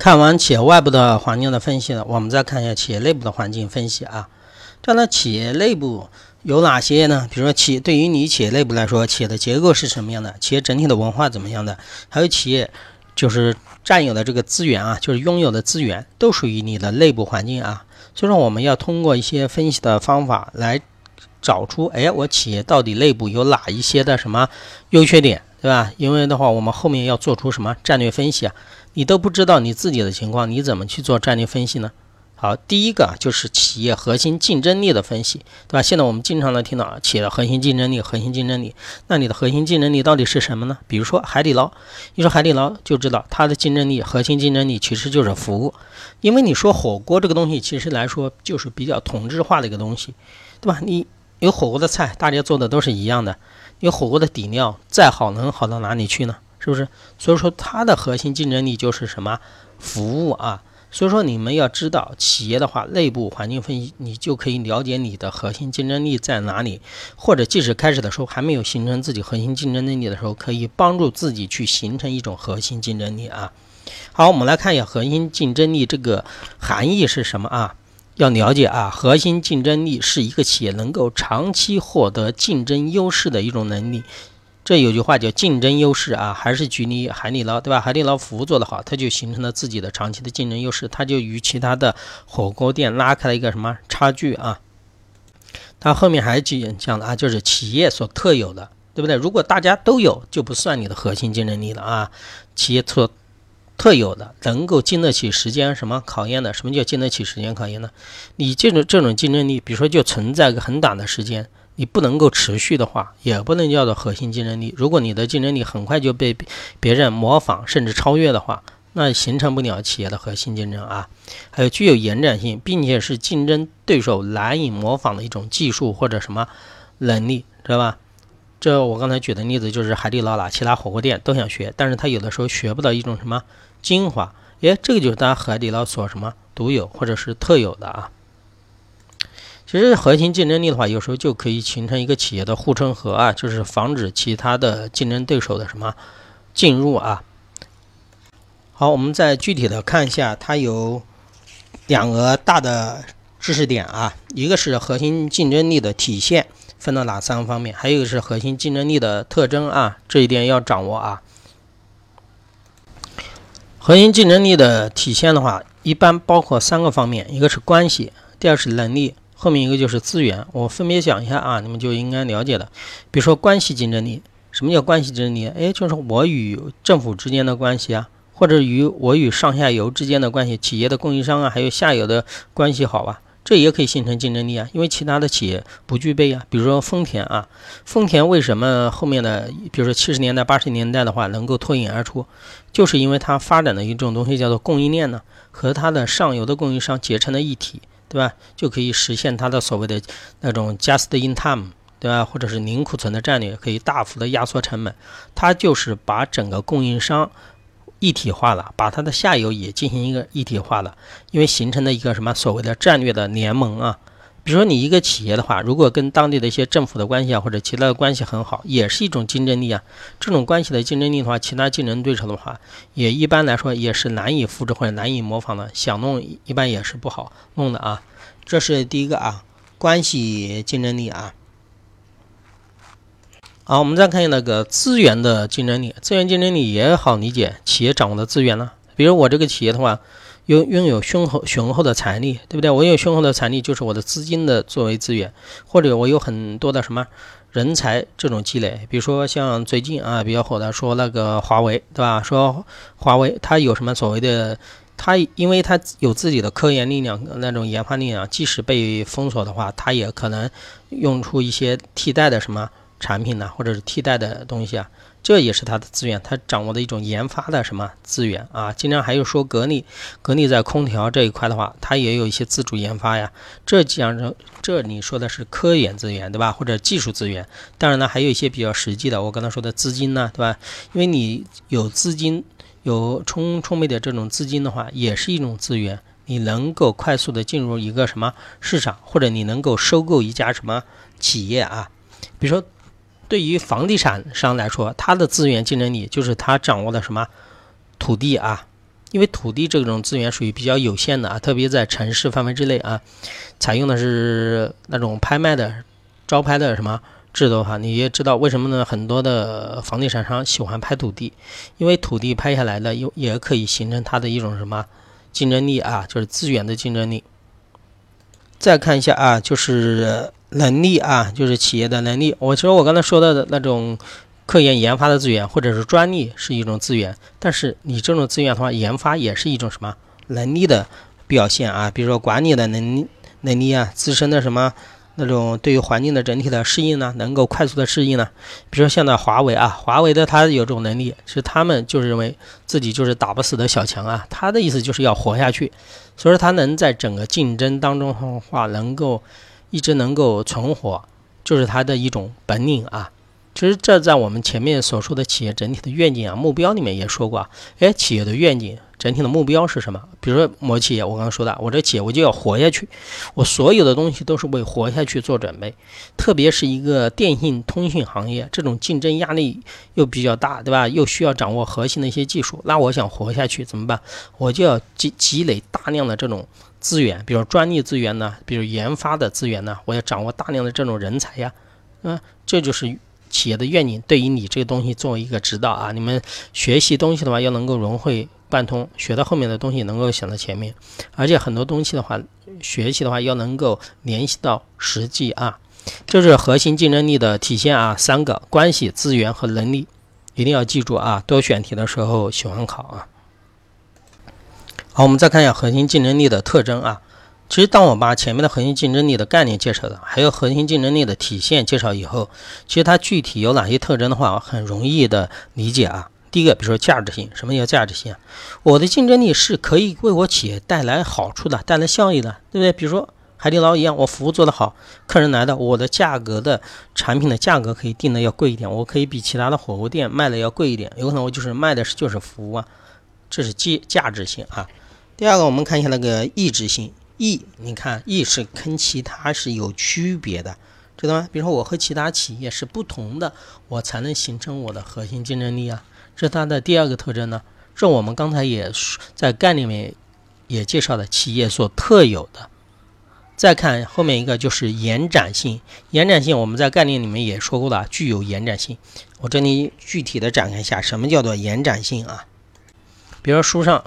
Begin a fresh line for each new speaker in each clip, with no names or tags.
看完企业外部的环境的分析呢，我们再看一下企业内部的环境分析啊。这样的企业内部有哪些呢？比如说，企对于你企业内部来说，企业的结构是什么样的？企业整体的文化怎么样的？还有企业就是占有的这个资源啊，就是拥有的资源都属于你的内部环境啊。所以说，我们要通过一些分析的方法来找出，哎，我企业到底内部有哪一些的什么优缺点，对吧？因为的话，我们后面要做出什么战略分析啊？你都不知道你自己的情况，你怎么去做战略分析呢？好，第一个就是企业核心竞争力的分析，对吧？现在我们经常能听到企业的核心竞争力，核心竞争力。那你的核心竞争力到底是什么呢？比如说海底捞，一说海底捞就知道它的竞争力，核心竞争力其实就是服务。因为你说火锅这个东西，其实来说就是比较同质化的一个东西，对吧？你有火锅的菜，大家做的都是一样的，有火锅的底料再好，能好到哪里去呢？是不是？所以说它的核心竞争力就是什么服务啊？所以说你们要知道企业的话，内部环境分析，你就可以了解你的核心竞争力在哪里。或者即使开始的时候还没有形成自己核心竞争力的时候，可以帮助自己去形成一种核心竞争力啊。好，我们来看一下核心竞争力这个含义是什么啊？要了解啊，核心竞争力是一个企业能够长期获得竞争优势的一种能力。这有句话叫竞争优势啊，还是举例海底捞对吧？海底捞服务做得好，它就形成了自己的长期的竞争优势，它就与其他的火锅店拉开了一个什么差距啊？它后面还讲讲的啊，就是企业所特有的，对不对？如果大家都有，就不算你的核心竞争力了啊。企业特特有的，能够经得起时间什么考验的？什么叫经得起时间考验呢？你这种这种竞争力，比如说就存在个很短的时间。你不能够持续的话，也不能叫做核心竞争力。如果你的竞争力很快就被别人模仿甚至超越的话，那形成不了企业的核心竞争啊。还有具有延展性，并且是竞争对手难以模仿的一种技术或者什么能力，知道吧？这我刚才举的例子就是海底捞啦，其他火锅店都想学，但是他有的时候学不到一种什么精华。诶，这个就是大家海底捞所什么独有或者是特有的啊。其实核心竞争力的话，有时候就可以形成一个企业的护城河啊，就是防止其他的竞争对手的什么进入啊。好，我们再具体的看一下，它有两个大的知识点啊，一个是核心竞争力的体现，分到哪三个方面？还有一个是核心竞争力的特征啊，这一点要掌握啊。核心竞争力的体现的话，一般包括三个方面，一个是关系，第二是能力。后面一个就是资源，我分别讲一下啊，你们就应该了解的。比如说关系竞争力，什么叫关系竞争力？哎，就是我与政府之间的关系啊，或者与我与上下游之间的关系，企业的供应商啊，还有下游的关系好吧？这也可以形成竞争力啊，因为其他的企业不具备啊。比如说丰田啊，丰田为什么后面的，比如说七十年代、八十年代的话能够脱颖而出，就是因为它发展的一种东西叫做供应链呢，和它的上游的供应商结成了一体。对吧？就可以实现它的所谓的那种 just in time，对吧？或者是零库存的战略，可以大幅的压缩成本。它就是把整个供应商一体化了，把它的下游也进行一个一体化了，因为形成了一个什么所谓的战略的联盟啊。比如说你一个企业的话，如果跟当地的一些政府的关系啊，或者其他的关系很好，也是一种竞争力啊。这种关系的竞争力的话，其他竞争对手的话，也一般来说也是难以复制或者难以模仿的。想弄一般也是不好弄的啊。这是第一个啊，关系竞争力啊。好，我们再看那个资源的竞争力，资源竞争力也好理解，企业掌握的资源呢，比如我这个企业的话。拥拥有雄厚雄厚的财力，对不对？我有雄厚的财力，就是我的资金的作为资源，或者我有很多的什么人才这种积累。比如说像最近啊比较火的，说那个华为，对吧？说华为它有什么所谓的，它因为它有自己的科研力量，那种研发力量，即使被封锁的话，它也可能用出一些替代的什么产品呢，或者是替代的东西啊。这也是它的资源，它掌握的一种研发的什么资源啊？经常还有说格力，格力在空调这一块的话，它也有一些自主研发呀。这讲着这你说的是科研资源对吧？或者技术资源？当然呢，还有一些比较实际的，我刚才说的资金呢，对吧？因为你有资金，有充充沛的这种资金的话，也是一种资源。你能够快速的进入一个什么市场，或者你能够收购一家什么企业啊？比如说。对于房地产商来说，它的资源竞争力就是他掌握的什么土地啊，因为土地这种资源属于比较有限的啊，特别在城市范围之内啊，采用的是那种拍卖的、招拍的什么制度哈。你也知道为什么呢？很多的房地产商喜欢拍土地，因为土地拍下来的又也可以形成它的一种什么竞争力啊，就是资源的竞争力。再看一下啊，就是能力啊，就是企业的能力。我其实我刚才说到的那种。科研研发的资源或者是专利是一种资源，但是你这种资源的话，研发也是一种什么能力的表现啊？比如说管理的能力能力啊，自身的什么那种对于环境的整体的适应呢，能够快速的适应呢？比如说现在华为啊，华为的它有这种能力，是他们就是认为自己就是打不死的小强啊，他的意思就是要活下去，所以说他能在整个竞争当中的话，能够一直能够存活，就是它的一种本领啊。其实这在我们前面所说的企业整体的愿景啊、目标里面也说过啊。哎，企业的愿景、整体的目标是什么？比如说某企业，我刚刚说的，我这企业我就要活下去，我所有的东西都是为活下去做准备。特别是一个电信通讯行业，这种竞争压力又比较大，对吧？又需要掌握核心的一些技术。那我想活下去怎么办？我就要积积累大量的这种资源，比如专利资源呢，比如研发的资源呢，我要掌握大量的这种人才呀。嗯，这就是。企业的愿景对于你这个东西作为一个指导啊，你们学习东西的话要能够融会贯通，学到后面的东西能够想到前面，而且很多东西的话，学习的话要能够联系到实际啊，这是核心竞争力的体现啊，三个关系、资源和能力，一定要记住啊，多选题的时候喜欢考啊。好，我们再看一下核心竞争力的特征啊。其实，当我把前面的核心竞争力的概念介绍的，还有核心竞争力的体现介绍以后，其实它具体有哪些特征的话，很容易的理解啊。第一个，比如说价值性，什么叫价值性？我的竞争力是可以为我企业带来好处的，带来效益的，对不对？比如说海底捞一样，我服务做得好，客人来的，我的价格的产品的价格可以定的要贵一点，我可以比其他的火锅店卖的要贵一点，有可能我就是卖的是就是服务啊，这是价价值性啊。第二个，我们看一下那个意志性。意，你看，意是跟其他是有区别的，知道吗？比如说，我和其他企业是不同的，我才能形成我的核心竞争力啊，这是它的第二个特征呢。这我们刚才也在概念里面也介绍了企业所特有的。再看后面一个就是延展性，延展性我们在概念里面也说过了，具有延展性。我这里具体的展开一下，什么叫做延展性啊？比如说书上。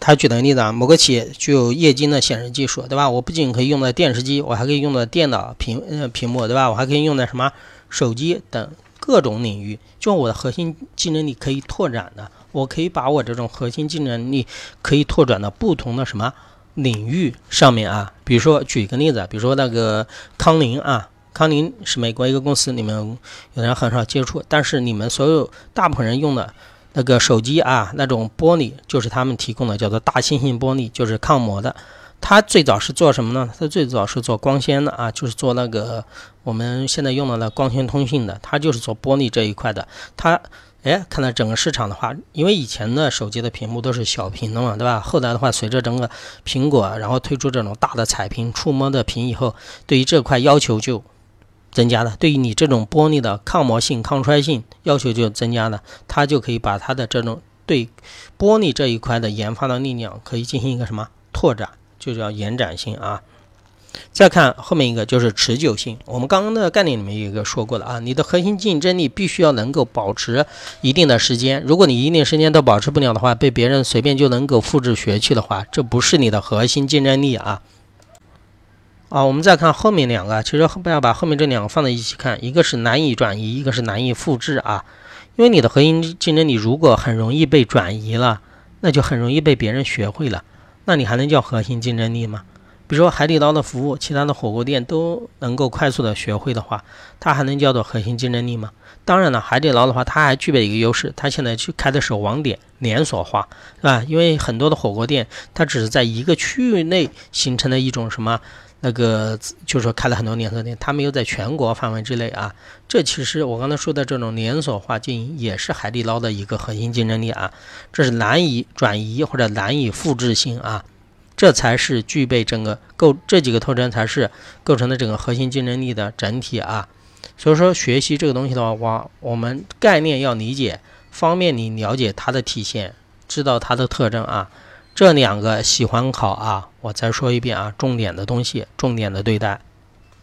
他举的例子啊，某个企业具有液晶的显示技术，对吧？我不仅可以用在电视机，我还可以用在电脑屏呃屏幕，对吧？我还可以用在什么手机等各种领域，就我的核心竞争力可以拓展的，我可以把我这种核心竞争力可以拓展到不同的什么领域上面啊。比如说举一个例子，比如说那个康宁啊，康宁是美国一个公司，你们有人很少接触，但是你们所有大部分人用的。那个手机啊，那种玻璃就是他们提供的，叫做大猩猩玻璃，就是抗磨的。它最早是做什么呢？它最早是做光纤的啊，就是做那个我们现在用的那光纤通讯的，它就是做玻璃这一块的。它，哎，看到整个市场的话，因为以前的手机的屏幕都是小屏的嘛，对吧？后来的话，随着整个苹果然后推出这种大的彩屏、触摸的屏以后，对于这块要求就。增加了，对于你这种玻璃的抗磨性、抗摔性要求就增加了，它就可以把它的这种对玻璃这一块的研发的力量可以进行一个什么拓展，就叫延展性啊。再看后面一个就是持久性，我们刚刚的概念里面有一个说过的啊，你的核心竞争力必须要能够保持一定的时间，如果你一定时间都保持不了的话，被别人随便就能够复制学去的话，这不是你的核心竞争力啊。啊，我们再看后面两个，其实不要把后面这两个放在一起看，一个是难以转移，一个是难以复制啊。因为你的核心竞争力如果很容易被转移了，那就很容易被别人学会了，那你还能叫核心竞争力吗？比如说海底捞的服务，其他的火锅店都能够快速的学会的话，它还能叫做核心竞争力吗？当然了，海底捞的话，它还具备一个优势，它现在去开的是网点连锁化，是吧？因为很多的火锅店，它只是在一个区域内形成的一种什么？那个就是说开了很多连锁店，他们又在全国范围之内啊。这其实我刚才说的这种连锁化经营也是海底捞的一个核心竞争力啊。这是难以转移或者难以复制性啊，这才是具备整个构这几个特征才是构成的整个核心竞争力的整体啊。所以说学习这个东西的话，我我们概念要理解，方便你了解它的体现，知道它的特征啊。这两个喜欢考啊，我再说一遍啊，重点的东西，重点的对待。